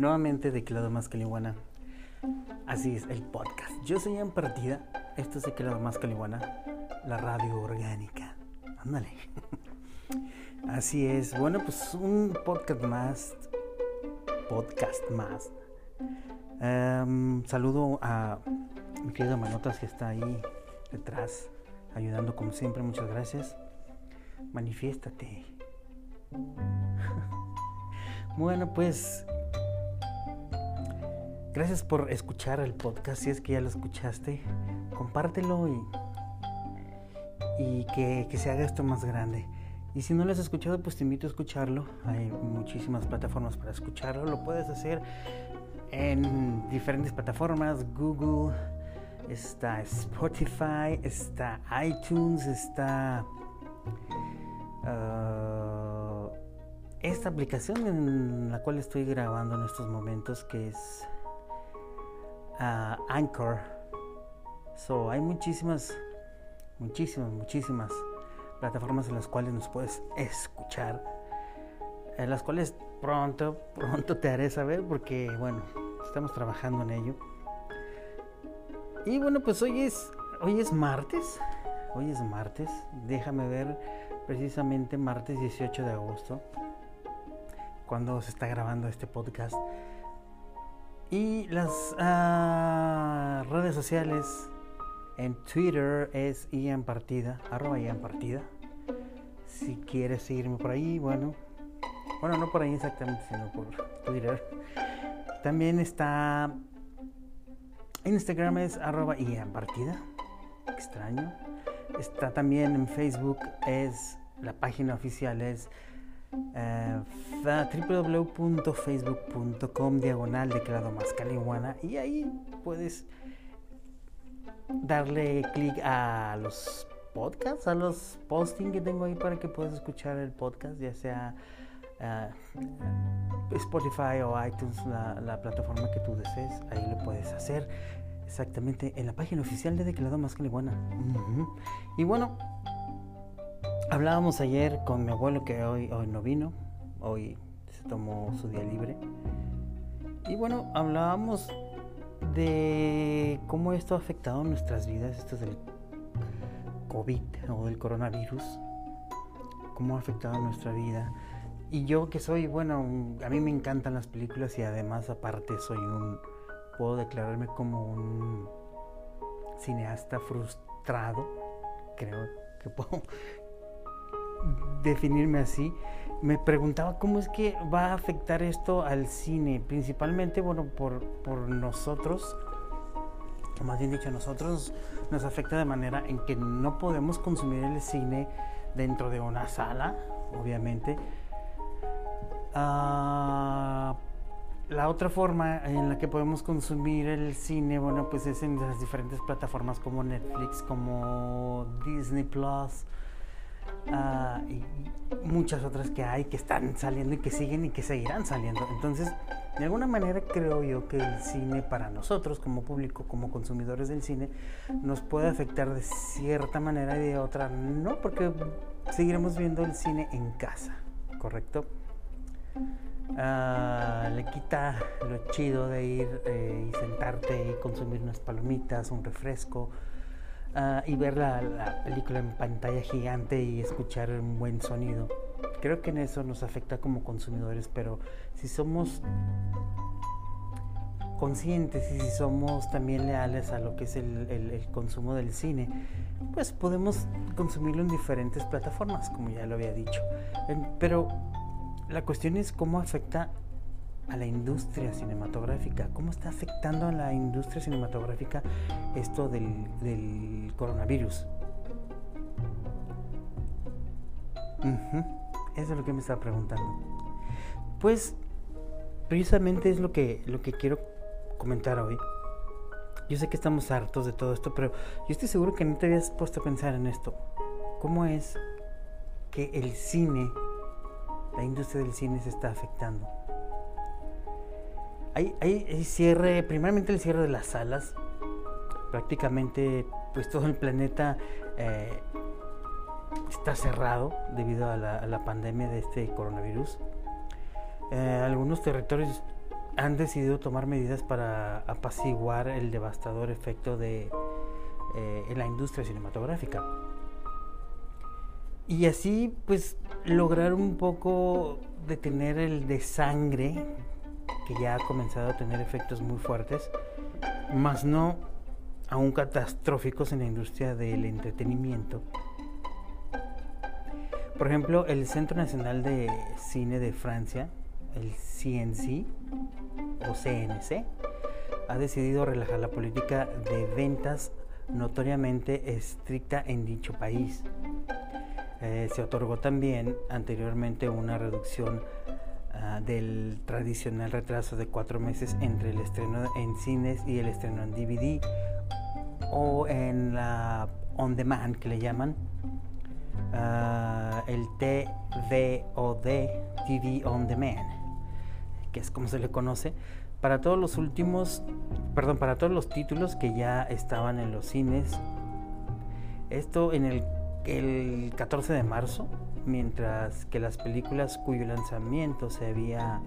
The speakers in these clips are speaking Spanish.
Nuevamente de lado más caliguana. Así es, el podcast. Yo soy en partida. Esto es de lado más caliguana. La radio orgánica. Ándale. Así es. Bueno, pues un podcast más. Podcast más. Em, saludo a mi querida Manotas que está ahí detrás, ayudando como siempre. Muchas gracias. Manifiéstate. Bueno, pues gracias por escuchar el podcast. Si es que ya lo escuchaste, compártelo y, y que, que, se haga esto más grande. Y si no lo has escuchado, pues te invito a escucharlo. Hay muchísimas plataformas para escucharlo. Lo puedes hacer en diferentes plataformas. Google, está Spotify, está iTunes, está... Uh, esta aplicación en la cual estoy grabando en estos momentos que es Anchor. So, hay muchísimas, muchísimas, muchísimas plataformas en las cuales nos puedes escuchar. En las cuales pronto, pronto te haré saber porque, bueno, estamos trabajando en ello. Y bueno, pues hoy es, hoy es martes. Hoy es martes. Déjame ver precisamente martes 18 de agosto cuando se está grabando este podcast. Y las uh, redes sociales en Twitter es Ian Partida, arroba. Si quieres seguirme por ahí, bueno, bueno, no por ahí exactamente, sino por Twitter. También está Instagram es arroba Partida, extraño. Está también en Facebook, es la página oficial es www.facebook.com diagonal declarado más caliguana y ahí puedes darle clic a los podcasts, a los postings que tengo ahí para que puedas escuchar el podcast, ya sea uh, Spotify o iTunes, la, la, plataforma que tú desees, ahí lo puedes hacer exactamente en la página oficial de Declarado Más Caliguana. Uh -huh. Y bueno, Hablábamos ayer con mi abuelo que hoy, hoy no vino, hoy se tomó su día libre. Y bueno, hablábamos de cómo esto ha afectado nuestras vidas, esto del COVID o del coronavirus, cómo ha afectado nuestra vida. Y yo que soy, bueno, a mí me encantan las películas y además aparte soy un, puedo declararme como un cineasta frustrado, creo que puedo, definirme así, me preguntaba cómo es que va a afectar esto al cine, principalmente, bueno, por, por nosotros, o más bien dicho, nosotros nos afecta de manera en que no podemos consumir el cine dentro de una sala, obviamente. Uh, la otra forma en la que podemos consumir el cine, bueno, pues es en las diferentes plataformas como Netflix, como Disney Plus, Uh, y muchas otras que hay que están saliendo y que siguen y que seguirán saliendo. Entonces, de alguna manera creo yo que el cine para nosotros como público, como consumidores del cine, nos puede afectar de cierta manera y de otra no, porque seguiremos viendo el cine en casa, ¿correcto? Uh, le quita lo chido de ir eh, y sentarte y consumir unas palomitas, un refresco, Uh, y ver la, la, película en pantalla gigante y escuchar un buen sonido. Creo que en eso nos afecta como consumidores, pero si somos conscientes y si somos también leales a lo que es el, el, el, consumo del cine, pues podemos consumirlo en diferentes plataformas, como ya lo había dicho. Pero la cuestión es cómo afecta a la industria cinematográfica, cómo está afectando a la industria cinematográfica esto del, coronavirus. Eso es lo que me estaba preguntando. Pues precisamente es lo que, lo que quiero comentar hoy. Yo sé que estamos hartos de todo esto, pero yo estoy seguro que no te habías puesto a pensar en esto. ¿Cómo es que el cine, la industria del cine se está afectando? Hay, cierre, primeramente el cierre de las salas. Prácticamente, pues todo el planeta eh, está cerrado debido a la, pandemia de este coronavirus. Eh, algunos territorios han decidido tomar medidas para apaciguar el devastador efecto de eh, la industria cinematográfica. Y así pues lograr un poco detener el desangre que ya ha comenzado a tener efectos muy fuertes, más no aún catastróficos en la industria del entretenimiento. Por ejemplo, el Centro Nacional de Cine de Francia, el CNC o CNC, ha decidido relajar la política de ventas notoriamente estricta en dicho país. Eh, se otorgó también anteriormente una reducción ah, del tradicional retraso de cuatro meses entre el estreno en cines y el estreno en DVD o en la on demand que le llaman uh, el TVOD TV on demand que es como se le conoce para todos los últimos perdón para todos los títulos que ya estaban en los cines. Esto en el, el 14 de marzo mientras que las películas cuyo lanzamiento se había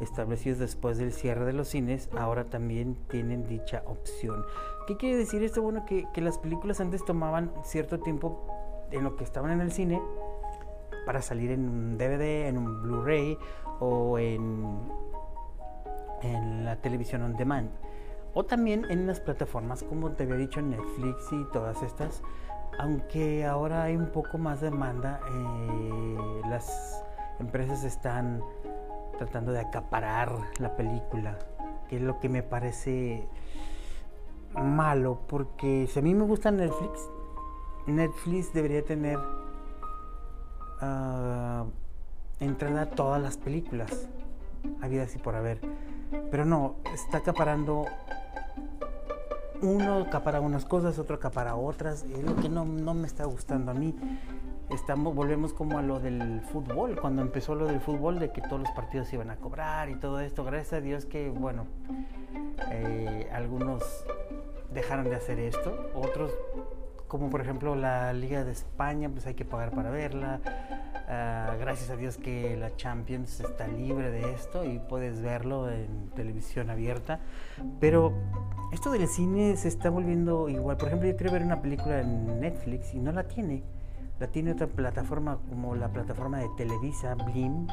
establecido después del cierre de los cines ahora también tienen dicha opción ¿Qué quiere decir esto? Bueno, que, las películas antes tomaban cierto tiempo en lo que estaban en el cine para salir en un DVD, en un Blu-ray o en, en la televisión on demand. O también en las plataformas, como te había dicho, Netflix y todas estas. Aunque ahora hay un poco más demanda, eh, las empresas están tratando de acaparar la película, que es lo que me parece malo porque si a mí me gusta Netflix, Netflix debería tener uh, entrada a todas las películas, había así por haber. Pero no, está acaparando. Uno acapara unas cosas, otro acapara otras. Es lo que no, no me está gustando a mí. Estamos, volvemos como a lo del fútbol, cuando empezó lo del fútbol, de que todos los partidos iban a cobrar y todo esto. Gracias a Dios que, bueno, eh, algunos dejaron de hacer esto. Otros, como por ejemplo la Liga de España, pues hay que pagar para verla. Ah, gracias a Dios que la Champions está libre de esto y puedes verlo en televisión abierta. Pero esto del cine se está volviendo igual. Por ejemplo, yo quiero ver una película en Netflix y no la tiene. La tiene otra plataforma como la plataforma de Televisa, Blim,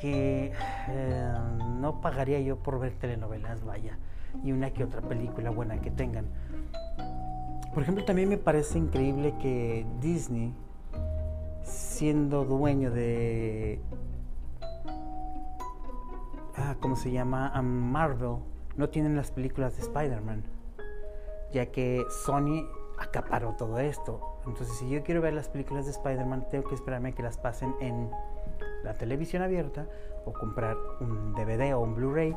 que eh, no pagaría yo por ver telenovelas, vaya y una que otra película buena que tengan. Por ejemplo, también me parece increíble que Disney, siendo dueño de... Ah, ¿Cómo se llama? Marvel, no tienen las películas de Spider-Man, ya que Sony acaparó todo esto. Entonces, si yo quiero ver las películas de Spider-Man, tengo que esperarme que las pasen en la televisión abierta o comprar un DVD o un Blu-ray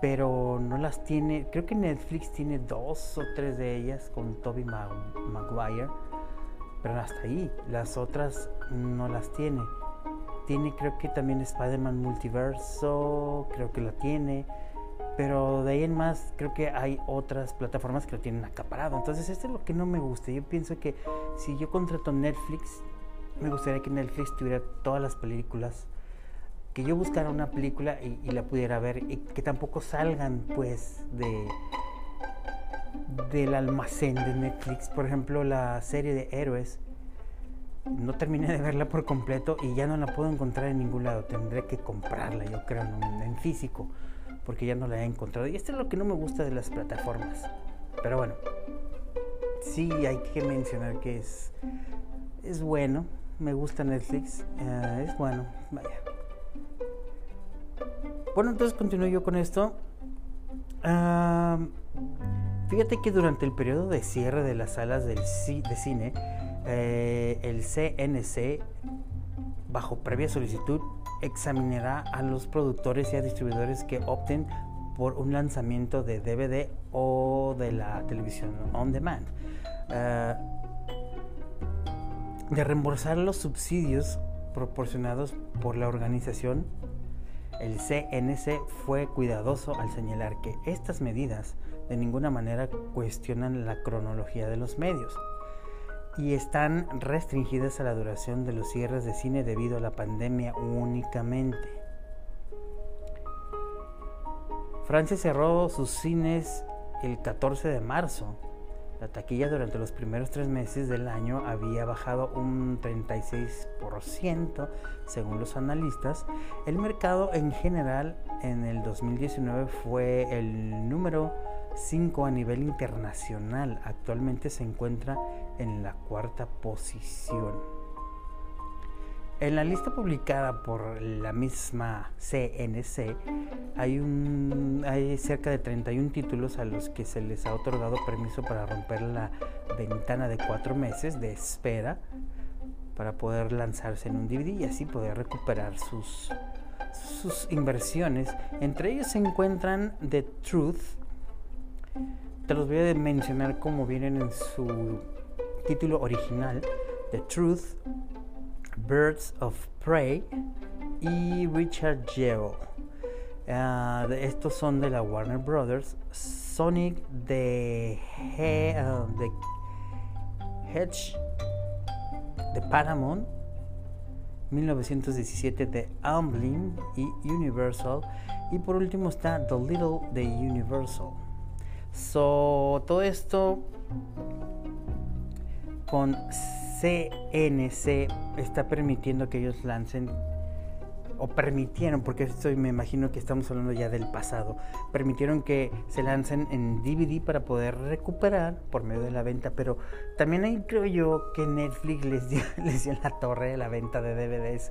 pero no las tiene, creo que Netflix tiene dos o tres de ellas con Toby Maguire, pero hasta ahí, las otras no las tiene. Tiene creo que también Spider-Man Multiverso, creo que la tiene, pero de ahí en más creo que hay otras plataformas que lo tienen acaparado. Entonces esto es lo que no me gusta. Yo pienso que si yo contrato Netflix, me gustaría que Netflix tuviera todas las películas que yo buscara una película y, la pudiera ver y que tampoco salgan pues de del almacén de Netflix. Por ejemplo, la serie de Héroes. No terminé de verla por completo y ya no la puedo encontrar en ningún lado. Tendré que comprarla, yo creo, en, físico, porque ya no la he encontrado. Y esto es lo que no me gusta de las plataformas. Pero bueno, sí hay que mencionar que es, es bueno. Me gusta Netflix. Eh, es bueno, vaya. Bueno, entonces continúo yo con esto. Fíjate que durante el periodo de cierre de las salas del de cine, eh, el CNC, bajo previa solicitud, examinará a los productores y a distribuidores que opten por un lanzamiento de DVD o de la televisión on demand. Ah, de reembolsar los subsidios proporcionados por la organización el CNC fue cuidadoso al señalar que estas medidas de ninguna manera cuestionan la cronología de los medios y están restringidas a la duración de los cierres de cine debido a la pandemia únicamente. Francia cerró sus cines el 14 de marzo. La taquilla durante los primeros tres meses del año había bajado un 36% según los analistas. El mercado en general en el 2019 fue el número 5 a nivel internacional. Actualmente se encuentra en la cuarta posición. En la lista publicada por la misma CNC hay, un, hay cerca de 31 títulos a los que se les ha otorgado permiso para romper la ventana de cuatro meses de espera para poder lanzarse en un DVD y así poder recuperar sus, sus inversiones. Entre ellos se encuentran The Truth. Te los voy a mencionar como vienen en su título original. The Truth Birds of Prey y Richard Gere. Ah, estos son de la Warner Brothers. Sonic de, uh, de Hedge de Paramount. 1917 de Amblin y Universal. Y por último está The Little de Universal. So, todo esto con CNC está permitiendo que ellos lancen o permitieron, porque esto me imagino que estamos hablando ya del pasado, permitieron que se lancen en DVD para poder recuperar por medio de la venta, pero también ahí creo yo que Netflix les dio, les dio la torre de la venta de DVDs,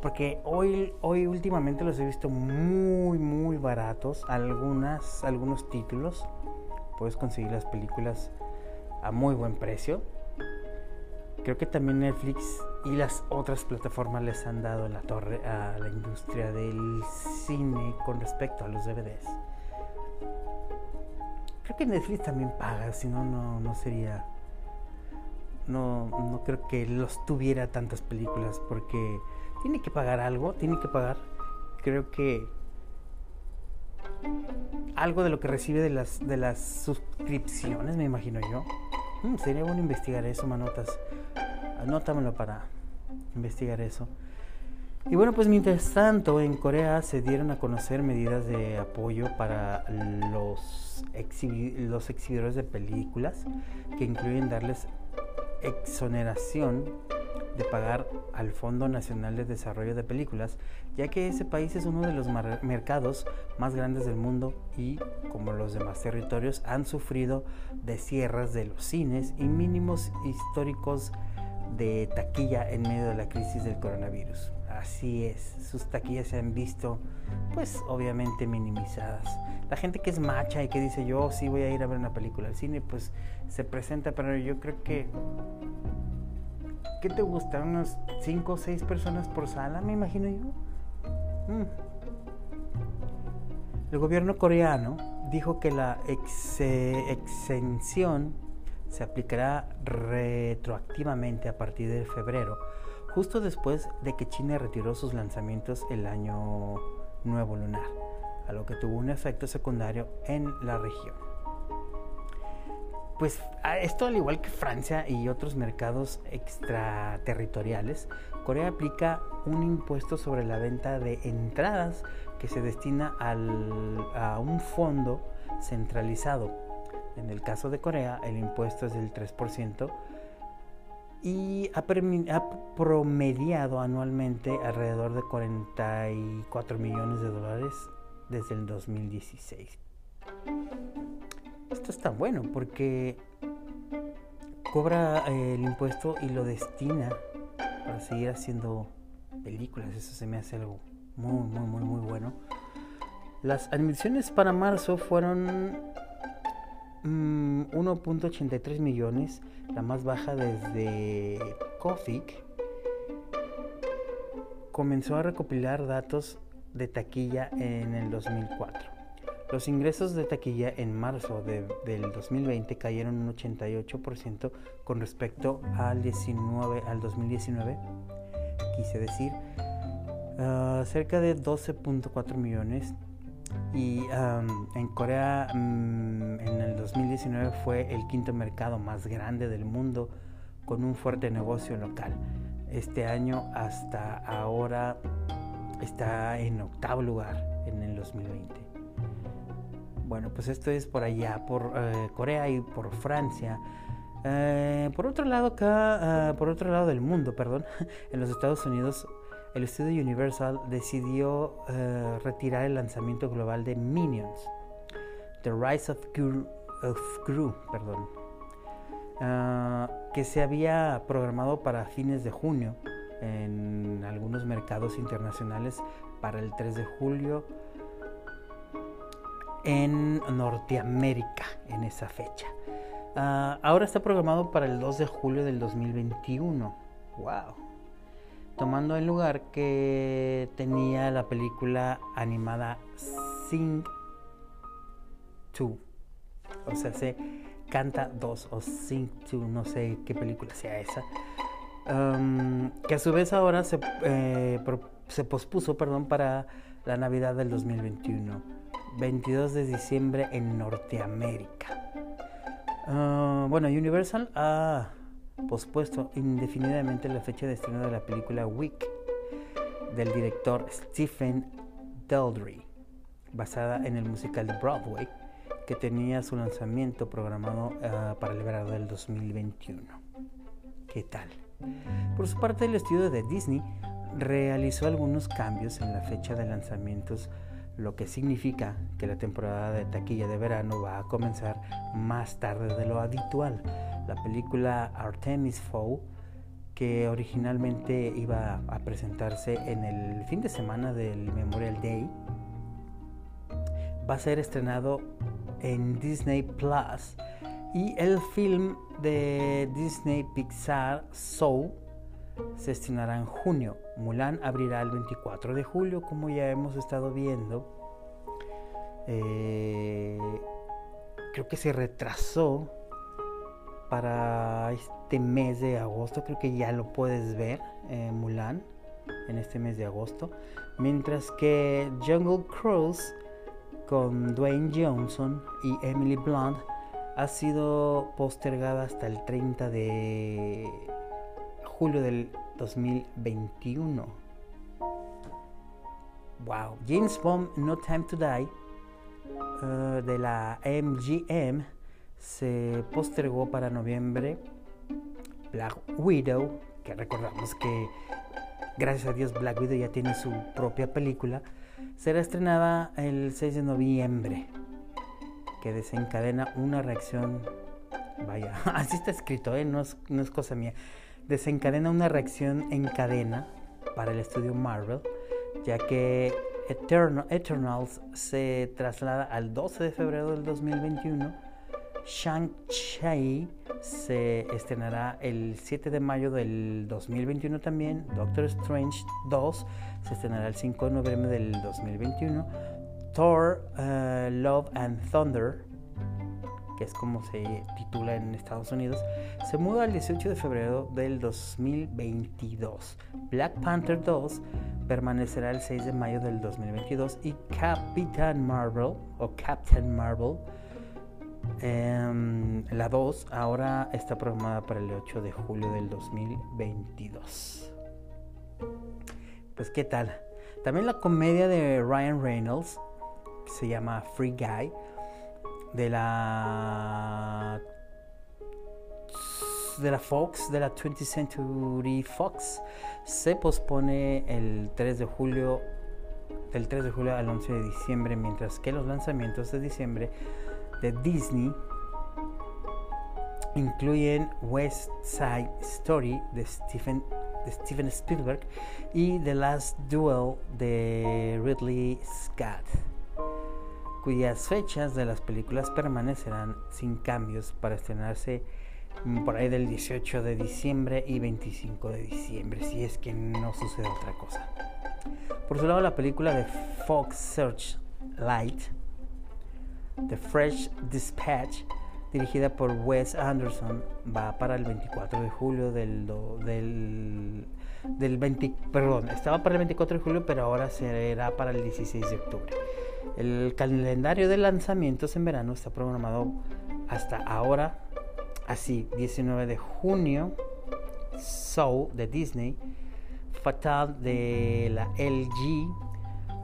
porque hoy, hoy últimamente los he visto muy, muy baratos, algunas, algunos títulos, puedes conseguir las películas a muy buen precio, Creo que también Netflix y las otras plataformas les han dado la torre a la industria del cine con respecto a los DVDs. Creo que Netflix también paga, si no, no sería. No, no creo que los tuviera tantas películas porque tiene que pagar algo, tiene que pagar. Creo que algo de lo que recibe de las, de las suscripciones, me imagino yo. Mm, sería bueno investigar eso, manotas. Anótamelo para investigar eso. Y bueno, pues mientras tanto, en Corea se dieron a conocer medidas de apoyo para los, los exhibidores de películas, que incluyen darles exoneración de pagar al Fondo Nacional de Desarrollo de Películas, ya que ese país es uno de los mercados más grandes del mundo y, como los demás territorios, han sufrido de cierres de los cines y mínimos históricos de taquilla en medio de la crisis del coronavirus. Así es, sus taquillas se han visto, pues obviamente minimizadas. La gente que es macha y que dice yo sí voy a ir a ver una película al cine, pues se presenta, pero yo creo que ¿Qué te gusta? ¿Unas 5 o 6 personas por sala, me imagino yo? Mm. El gobierno coreano dijo que la exención se aplicará retroactivamente a partir de febrero, justo después de que China retiró sus lanzamientos el año nuevo lunar, a lo que tuvo un efecto secundario en la región pues esto al igual que Francia y otros mercados extraterritoriales, Corea aplica un impuesto sobre la venta de entradas que se destina a un fondo centralizado. En el caso de Corea, el impuesto es del 3% y ha, ha, promediado anualmente alrededor de 44 millones de dólares desde el 2016 esto está bueno porque cobra eh, el impuesto y lo destina para seguir haciendo películas. Eso se me hace algo muy, muy, muy, muy bueno. Las admisiones para marzo fueron 1.83 mm, millones, la más baja desde Kofic. Comenzó a recopilar datos de taquilla en el 2004. Los ingresos de taquilla en marzo del 2020 cayeron un 88% con respecto al, 19, al 2019, quise decir, ah, cerca de 12.4 millones. Y en Corea mm, en el 2019 fue el quinto mercado más grande del mundo con un fuerte negocio local. Este año hasta ahora está en octavo lugar en el 2020. Bueno, pues esto es por allá, por eh, Corea y por Francia. Eh, por otro lado acá, ah, por otro lado del mundo, perdón, en los Estados Unidos, el estudio Universal decidió eh, retirar el lanzamiento global de Minions, The Rise of Gru, of Gru perdón, ah, que se había programado para fines de junio en algunos mercados internacionales para el 3 de julio en Norteamérica en esa fecha. Ah, ahora está programado para el 2 de julio del 2021. ¡Wow! Tomando el lugar que tenía la película animada Sing 2. O sea, se canta 2 o Sing 2, no sé qué película sea esa. que a su vez ahora se, eh, se pospuso perdón, para la Navidad del 2021. 22 de diciembre en Norteamérica. Ah, bueno, Universal ha pospuesto indefinidamente la fecha de estreno de la película Wick del director Stephen Daldry, basada en el musical de Broadway, que tenía su lanzamiento programado ah, para el verano del 2021. ¿Qué tal? Por su parte, el estudio de Disney realizó algunos cambios en la fecha de lanzamientos lo que significa que la temporada de taquilla de verano va a comenzar más tarde de lo habitual. La película Artemis Fowl, que originalmente iba a presentarse en el fin de semana del Memorial Day, va a ser estrenado en Disney Plus y el film de Disney Pixar Soul se estrenará en junio. Mulan abrirá el 24 de julio, como ya hemos estado viendo. Eh, creo que se retrasó para este mes de agosto. Creo que ya lo puedes ver, eh, Mulan, en este mes de agosto. Mientras que Jungle Cruise con Dwayne Johnson y Emily Blunt ha sido postergada hasta el 30 de julio del 2021. Wow, James Bond No Time to Die uh, de la MGM se postergó para noviembre. Black Widow, que recordamos que gracias a Dios Black Widow ya tiene su propia película, será estrenada el 6 de noviembre, que desencadena una reacción, vaya, así está escrito, ¿eh? no, es, no es cosa mía, desencadena una reacción en cadena para el estudio Marvel, ya que Eternals se traslada al 12 de febrero del 2021. Shang-Chi se estrenará el 7 de mayo del 2021 también. Doctor Strange 2 se estrenará el 5 de noviembre del 2021. Thor, uh, Love and Thunder es como se titula en Estados Unidos, se muda el 18 de febrero del 2022. Black Panther 2 permanecerá el 6 de mayo del 2022 y Captain Marvel o Captain Marvel em, la 2 ahora está programada para el 8 de julio del 2022. Pues qué tal. También la comedia de Ryan Reynolds se llama Free Guy de la de la Fox, de la 20th Century Fox, se pospone el 3 de julio del 3 de julio al 11 de diciembre, mientras que los lanzamientos de diciembre de Disney incluyen West Side Story de Stephen, de Steven Spielberg y The Last Duel de Ridley Scott cuyas fechas de las películas permanecerán sin cambios para estrenarse por ahí del 18 de diciembre y 25 de diciembre, si es que no sucede otra cosa. Por su lado, la película de Fox Search Light, The Fresh Dispatch, dirigida por Wes Anderson, va para el 24 de julio del, del, del 20, perdón, estaba para el 24 de julio, pero ahora será para el 16 de octubre. El calendario de lanzamientos en verano está programado hasta ahora, así, 19 de junio, Soul de Disney, Fatal de la LG,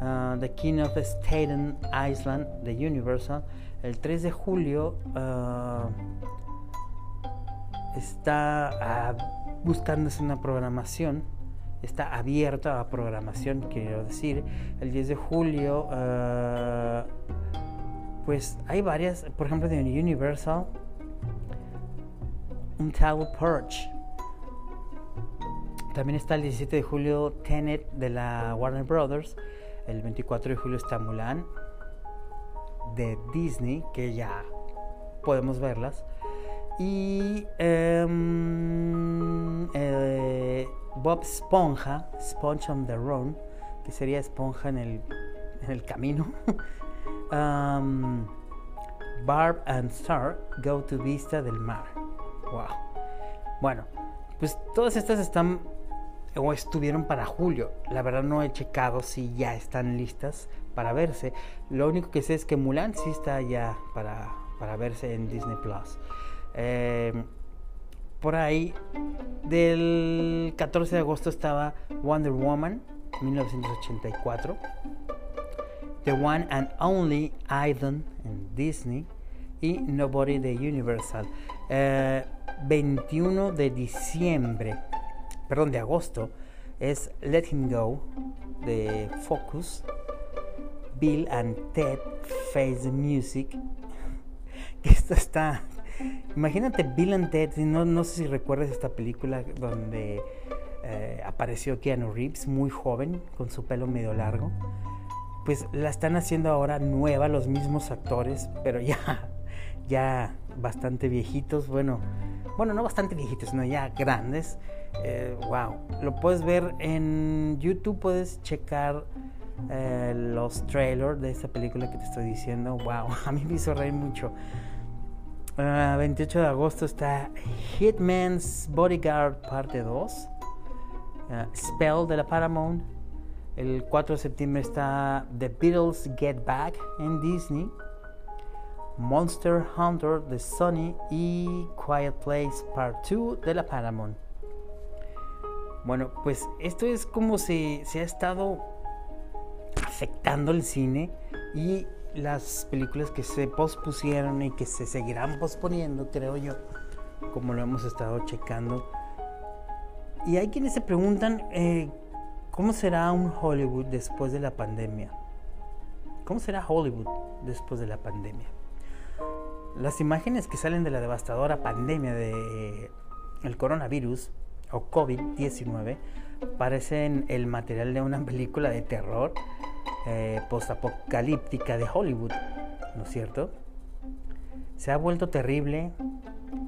uh, The King of Staten Island de Universal. El 3 de julio uh, está uh, buscándose una programación. Está abierta a programación, quiero decir. El 10 de julio, uh, pues hay varias, por ejemplo, de Universal, un Towel Perch. También está el 17 de julio Tenet de la Warner Brothers. El 24 de julio está Mulan de Disney, que ya podemos verlas. Y um, eh, Bob Esponja, Sponge on the Run, que sería esponja en el, en el camino. um, Barb and Star Go to Vista del Mar. Wow. Bueno, pues todas estas están o estuvieron para julio. La verdad no he checado si ya están listas para verse. Lo único que sé es que Mulan sí está ya para, para verse en Disney Plus. Eh, por ahí, del 14 de agosto estaba Wonder Woman, 1984. The One and Only Idol en Disney. Y Nobody de Universal. 21 eh, de diciembre perdón, de agosto, es Let Him Go de Focus, Bill and Ted Face the Music. Que esto está. Imagínate Bill and Ted, no, no sé si recuerdas esta película donde eh, apareció Keanu Reeves, muy joven, con su pelo medio largo. Pues la están haciendo ahora nueva, los mismos actores, pero ya, ya bastante viejitos. Bueno, bueno, no bastante viejitos, sino ya grandes wow, eh, lo puedes ver en YouTube, puedes checar eh, los trailers de esta película que te estoy diciendo. Wow, a mí me hizo reír mucho. 28 ah, de agosto está Hitman's Bodyguard parte 2. Ah, Spell de la Paramount. El 4 de septiembre está The Beatles Get Back en Disney. Monster Hunter de Sony y Quiet Place Part 2 de la Paramount. Bueno, pues esto es como se, se ha estado afectando el cine y las películas que se pospusieron y que se seguirán posponiendo, creo yo, como lo hemos estado checando. Y hay quienes se preguntan, eh, ¿cómo será un Hollywood después de la pandemia? ¿Cómo será Hollywood después de la pandemia? Las imágenes que salen de la devastadora pandemia de el coronavirus o COVID-19 parecen el material de una película de terror eh, postapocalíptica de Hollywood, ¿no es cierto? Se ha vuelto terrible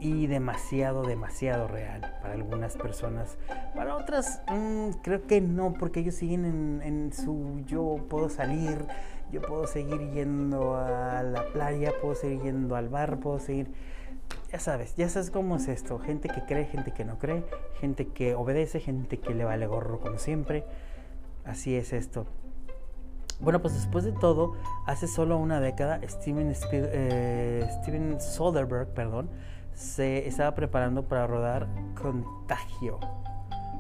y demasiado, demasiado real para algunas personas. Para otras, mm, creo que no, porque ellos siguen en, en, su yo puedo salir, yo puedo seguir yendo a la playa, puedo seguir yendo al bar, puedo seguir ya sabes, ya sabes cómo es esto. Gente que cree, gente que no cree, gente que obedece, gente que le vale gorro como siempre. Así es esto. Bueno, pues después de todo, hace solo una década, Steven, eh, Steven Soderbergh perdón, se estaba preparando para rodar Contagio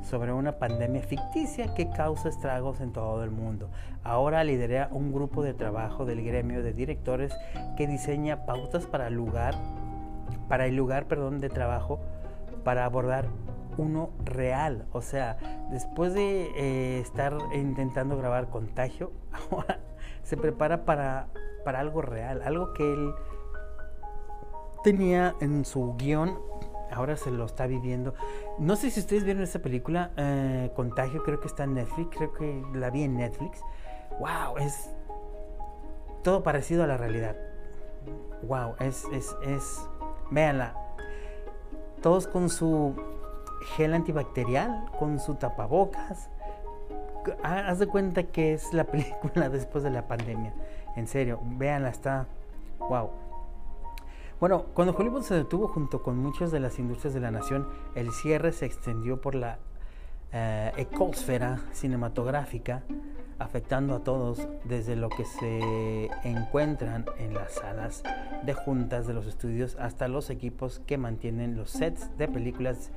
sobre una pandemia ficticia que causa estragos en todo el mundo. Ahora lidera un grupo de trabajo del gremio de directores que diseña pautas para el lugar para el lugar, perdón, de trabajo para abordar uno real. O sea, después de eh, estar intentando grabar contagio, ahora se prepara para, para algo real, algo que él tenía en su guion, ahora se lo está viviendo. No sé si ustedes vieron esta película, eh, Contagio, creo que está en Netflix, creo que la vi en Netflix. ¡Wow! Es todo parecido a la realidad. ¡Wow! Es, es, es Véanla. Todos con su gel antibacterial, con su tapabocas. Haz de cuenta que es la película después de la pandemia. En serio, véanla, está wow. Bueno, cuando Hollywood se detuvo junto con muchas de las industrias de la nación, el cierre se extendió por la eh, ecosfera cinematográfica afectando a todos desde lo que se encuentran en las salas de juntas de los estudios hasta los equipos que mantienen los sets de películas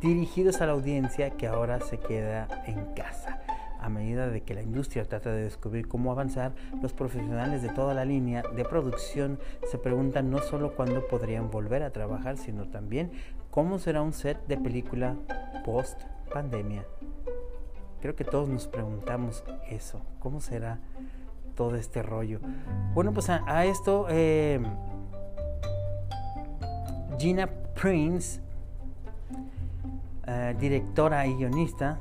dirigidos a la audiencia que ahora se queda en casa. A medida de que la industria trata de descubrir cómo avanzar, los profesionales de toda la línea de producción se preguntan no solo cuándo podrían volver a trabajar, sino también cómo será un set de película post pandemia. Creo que todos nos preguntamos eso, ¿cómo será todo este rollo? Bueno, pues a, esto eh, Gina Prince, eh, directora y guionista,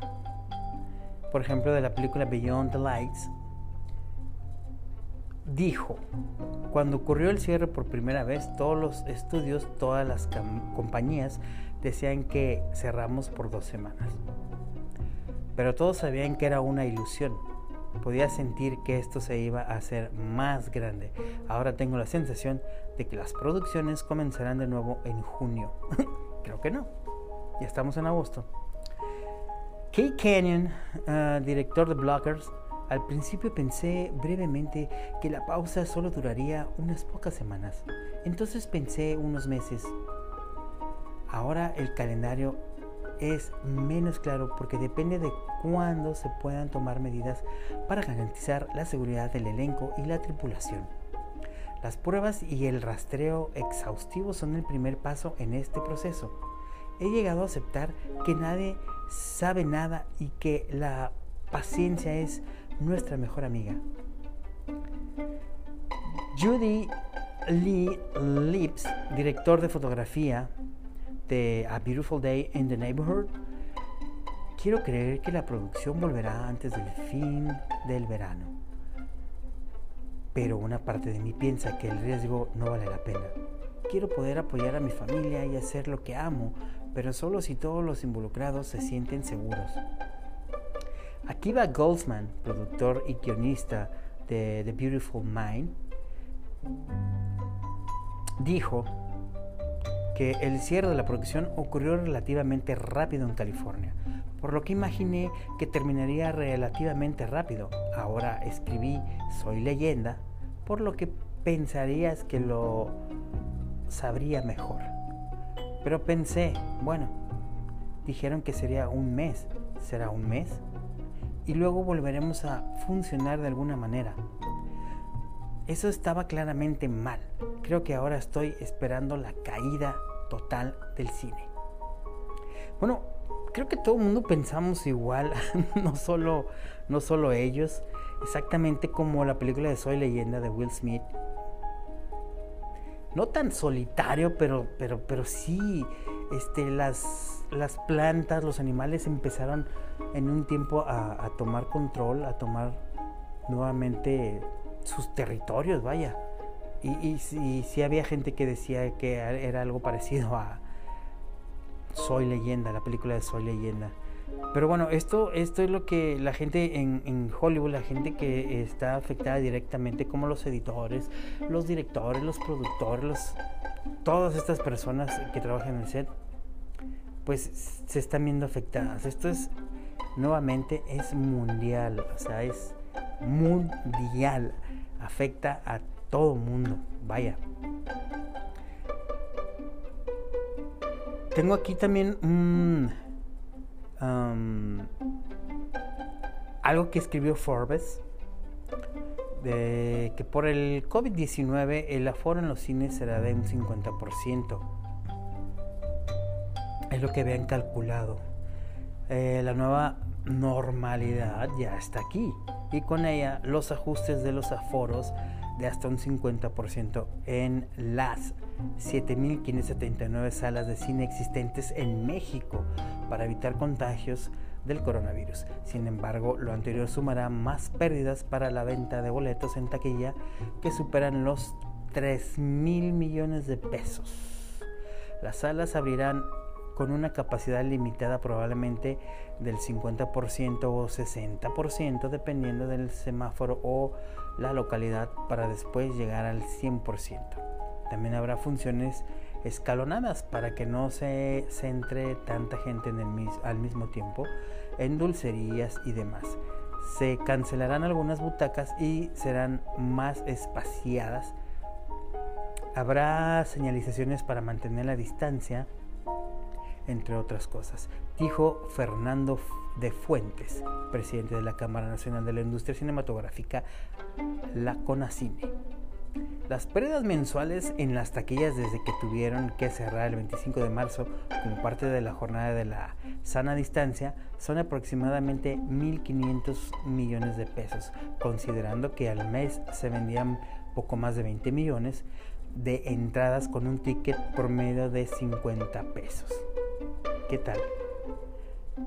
por ejemplo, de la película Beyond the Lights, dijo, cuando ocurrió el cierre por primera vez, todos los estudios, todas las compañías decían que cerramos por dos semanas. Pero todos sabían que era una ilusión. Podía sentir que esto se iba a hacer más grande. Ahora tengo la sensación de que las producciones comenzarán de nuevo en junio. Creo que no. Ya estamos en agosto. Kate Canyon, ah, director de Blockers, al principio pensé brevemente que la pausa solo duraría unas pocas semanas. Entonces pensé unos meses. Ahora el calendario es menos claro porque depende de cuándo se puedan tomar medidas para garantizar la seguridad del elenco y la tripulación. Las pruebas y el rastreo exhaustivo son el primer paso en este proceso. He llegado a aceptar que nadie sabe nada y que la paciencia es nuestra mejor amiga. Judy Lee Lips, director de fotografía de A Beautiful Day in the Neighborhood, quiero creer que la producción volverá antes del fin del verano. Pero una parte de mí piensa que el riesgo no vale la pena. Quiero poder apoyar a mi familia y hacer lo que amo, pero solo si todos los involucrados se sienten seguros. Akiva Goldsman, productor y guionista de The Beautiful Mind, dijo que el cierre de la producción ocurrió relativamente rápido en California, por lo que imaginé que terminaría relativamente rápido. Ahora escribí Soy leyenda, por lo que pensarías que lo sabría mejor. Pero pensé, bueno, dijeron que sería un mes, ¿será un mes? Y luego volveremos a funcionar de alguna manera. Eso estaba claramente mal. Creo que ahora estoy esperando la caída total del cine. Bueno, creo que todo el mundo pensamos igual, no solo, no solo ellos, exactamente como la película de Soy leyenda de Will Smith no tan solitario, pero, pero, pero sí, este, las, las plantas, los animales empezaron en un tiempo a, tomar control, a tomar nuevamente sus territorios, vaya. Y, y, y, sí había gente que decía que era algo parecido a Soy leyenda, la película de Soy leyenda. Pero bueno, esto, esto es lo que la gente en, Hollywood, la gente que está afectada directamente, como los editores, los directores, los productores, todas estas personas que trabajan en el set, pues se están viendo afectadas. Esto es, nuevamente, es mundial, o sea, es mundial, afecta a todo mundo, vaya. Tengo aquí también un algo que escribió Forbes, de que por el COVID-19 el aforo en los cines será de un 50%. Es lo que habían calculado. Eh, la nueva normalidad ya está aquí y con ella los ajustes de los aforos de hasta un 50% en las 7.579 salas de cine existentes en México para evitar contagios del coronavirus. Sin embargo, lo anterior sumará más pérdidas para la venta de boletos en taquilla que superan los 3 mil millones de pesos. Las salas abrirán con una capacidad limitada probablemente del 50% o 60% dependiendo del semáforo o la localidad para después llegar al 100%. También habrá funciones escalonadas para que no se centre tanta gente al mismo tiempo en dulcerías y demás. Se cancelarán algunas butacas y serán más espaciadas. Habrá señalizaciones para mantener la distancia entre otras cosas, dijo Fernando de Fuentes, presidente de la Cámara Nacional de la Industria Cinematográfica, la CONACINE. Las pérdidas mensuales en las taquillas desde que tuvieron que cerrar el 25 de marzo como parte de la jornada de la sana distancia son aproximadamente 1.500 millones de pesos, considerando que al mes se vendían poco más de 20 millones de entradas con un ticket promedio de 50 pesos. ¿Qué tal?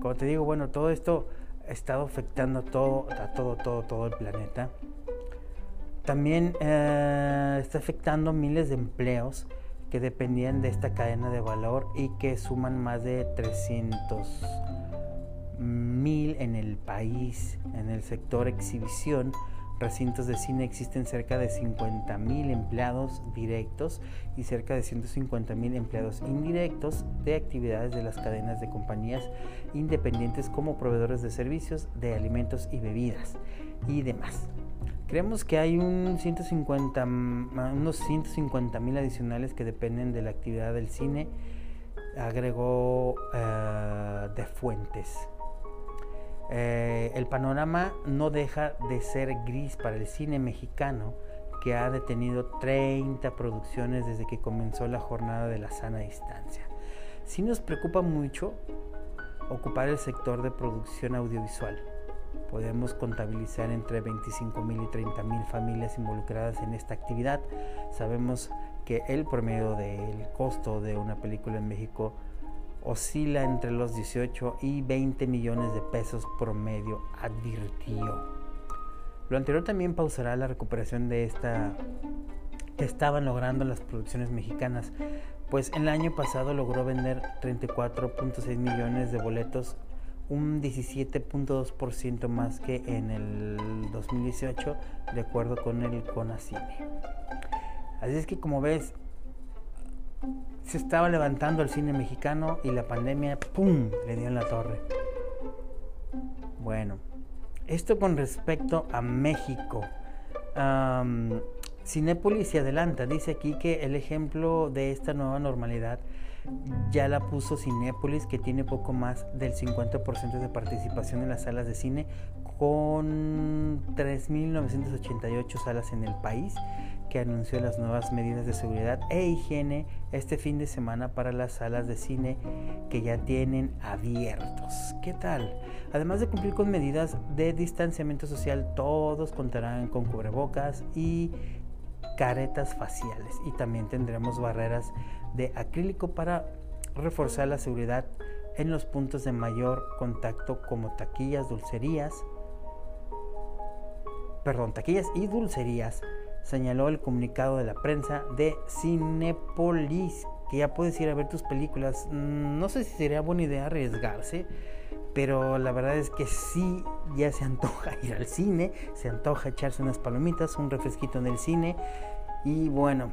Como te digo, bueno, todo esto ha estado afectando todo, a todo, todo, todo el planeta. También eh, está afectando miles de empleos que dependían de esta cadena de valor y que suman más de 300 mil en el país, en el sector exhibición. Recintos de cine existen cerca de 50.000 empleados directos y cerca de 150.000 empleados indirectos de actividades de las cadenas de compañías independientes como proveedores de servicios de alimentos y bebidas y demás. Creemos que hay un 150, unos 150.000 adicionales que dependen de la actividad del cine, agregó eh, de fuentes. Eh, el panorama no deja de ser gris para el cine mexicano, que ha detenido 30 producciones desde que comenzó la jornada de la sana distancia. Sí nos preocupa mucho ocupar el sector de producción audiovisual. Podemos contabilizar entre 25 mil y 30 mil familias involucradas en esta actividad. Sabemos que el promedio del costo de una película en México oscila entre los 18 y 20 millones de pesos promedio, advirtió. Lo anterior también pausará la recuperación de esta que estaban logrando las producciones mexicanas, pues el año pasado logró vender 34.6 millones de boletos, un 17.2% más que en el 2018, de acuerdo con el CONACINE. Así es que como ves, se estaba levantando el cine mexicano y la pandemia, ¡pum!, le dio en la torre. Bueno, esto con respecto a México. Um, Cinépolis se adelanta, dice aquí que el ejemplo de esta nueva normalidad ya la puso Cinépolis, que tiene poco más del 50% de participación en las salas de cine, con 3.988 salas en el país que anunció las nuevas medidas de seguridad e higiene este fin de semana para las salas de cine que ya tienen abiertos. ¿Qué tal? Además de cumplir con medidas de distanciamiento social, todos contarán con cubrebocas y caretas faciales y también tendremos barreras de acrílico para reforzar la seguridad en los puntos de mayor contacto como taquillas, dulcerías, perdón, taquillas y dulcerías señaló el comunicado de la prensa de Cinepolis, que ya puedes ir a ver tus películas. Mm, no sé si sería buena idea arriesgarse, pero la verdad es que sí, ya se antoja ir al cine, se antoja echarse unas palomitas, un refresquito en el cine y bueno,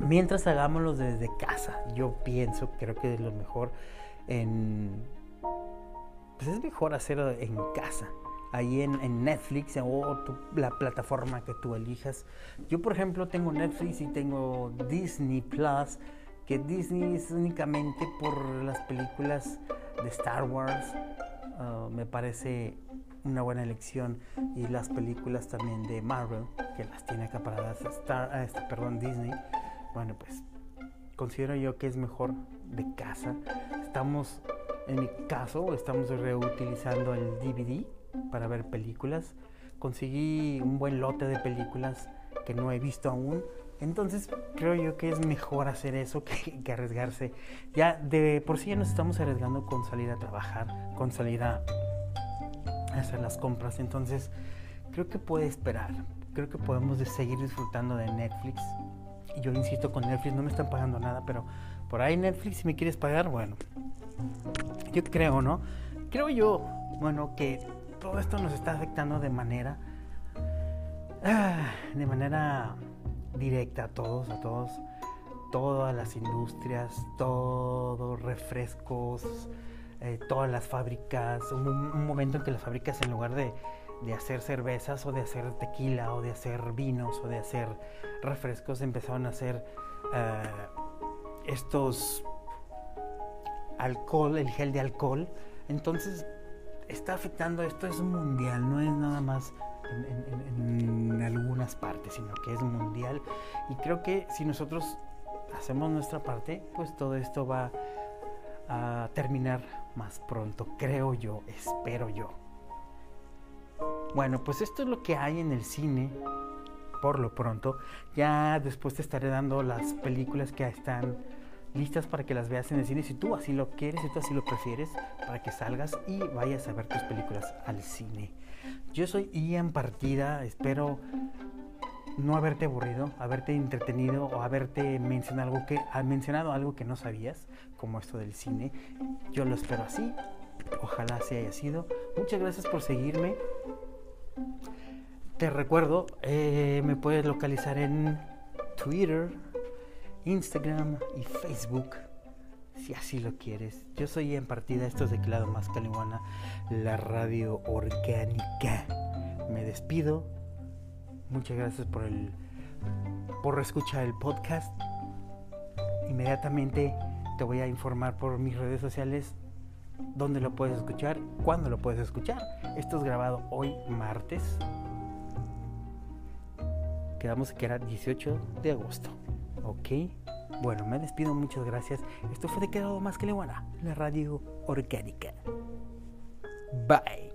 mientras hagámoslo desde casa, yo pienso, creo que es lo mejor en... Pues es mejor hacerlo en casa ahí en, Netflix o la plataforma que tú elijas. Yo, por ejemplo, tengo Netflix y tengo Disney Plus, que Disney es únicamente por las películas de Star Wars. Ah, me parece una buena elección y las películas también de Marvel que las tiene acaparadas Star, este, perdón Disney bueno pues considero yo que es mejor de casa estamos en mi caso estamos reutilizando el DVD para ver películas. Conseguí un buen lote de películas que no he visto aún. Entonces creo yo que es mejor hacer eso que, arriesgarse. Ya de por sí ya nos estamos arriesgando con salir a trabajar, con salir a hacer las compras. Entonces creo que puede esperar. Creo que podemos seguir disfrutando de Netflix. Y yo insisto con Netflix, no me están pagando nada, pero por ahí Netflix, si me quieres pagar, bueno. Yo creo, ¿no? Creo yo, bueno, que todo esto nos está afectando de manera ah, de manera directa a todos, a todos, todas las industrias, todos refrescos, eh, todas las fábricas. Un, momento en que las fábricas en lugar de, hacer cervezas o de hacer tequila o de hacer vinos o de hacer refrescos empezaron a hacer eh, estos alcohol, el gel de alcohol. Entonces está afectando, esto es mundial, no es nada más en, en, algunas partes, sino que es mundial. Y creo que si nosotros hacemos nuestra parte, pues todo esto va a terminar más pronto, creo yo, espero yo. Bueno, pues esto es lo que hay en el cine por lo pronto. Ya después te estaré dando las películas que están listas para que las veas en el cine si tú así lo quieres, si tú así lo prefieres, para que salgas y vayas a ver tus películas al cine. Yo soy Ian Partida, espero no haberte aburrido, haberte entretenido o haberte mencionado algo que, mencionado algo que no sabías, como esto del cine. Yo lo espero así, ojalá así haya sido. Muchas gracias por seguirme. Te recuerdo, eh, me puedes localizar en Twitter, Instagram y Facebook, si así lo quieres. Yo soy en partida, esto es de Clado Más Calihuana, la radio orgánica. Me despido. Muchas gracias por el por escuchar el podcast. Inmediatamente te voy a informar por mis redes sociales dónde lo puedes escuchar, cuándo lo puedes escuchar. Esto es grabado hoy martes Quedamos que era 18 de agosto. ¿Ok? Bueno, me despido, muchas gracias. Esto fue de Quedado Más que Leguana, la radio orgánica. Bye.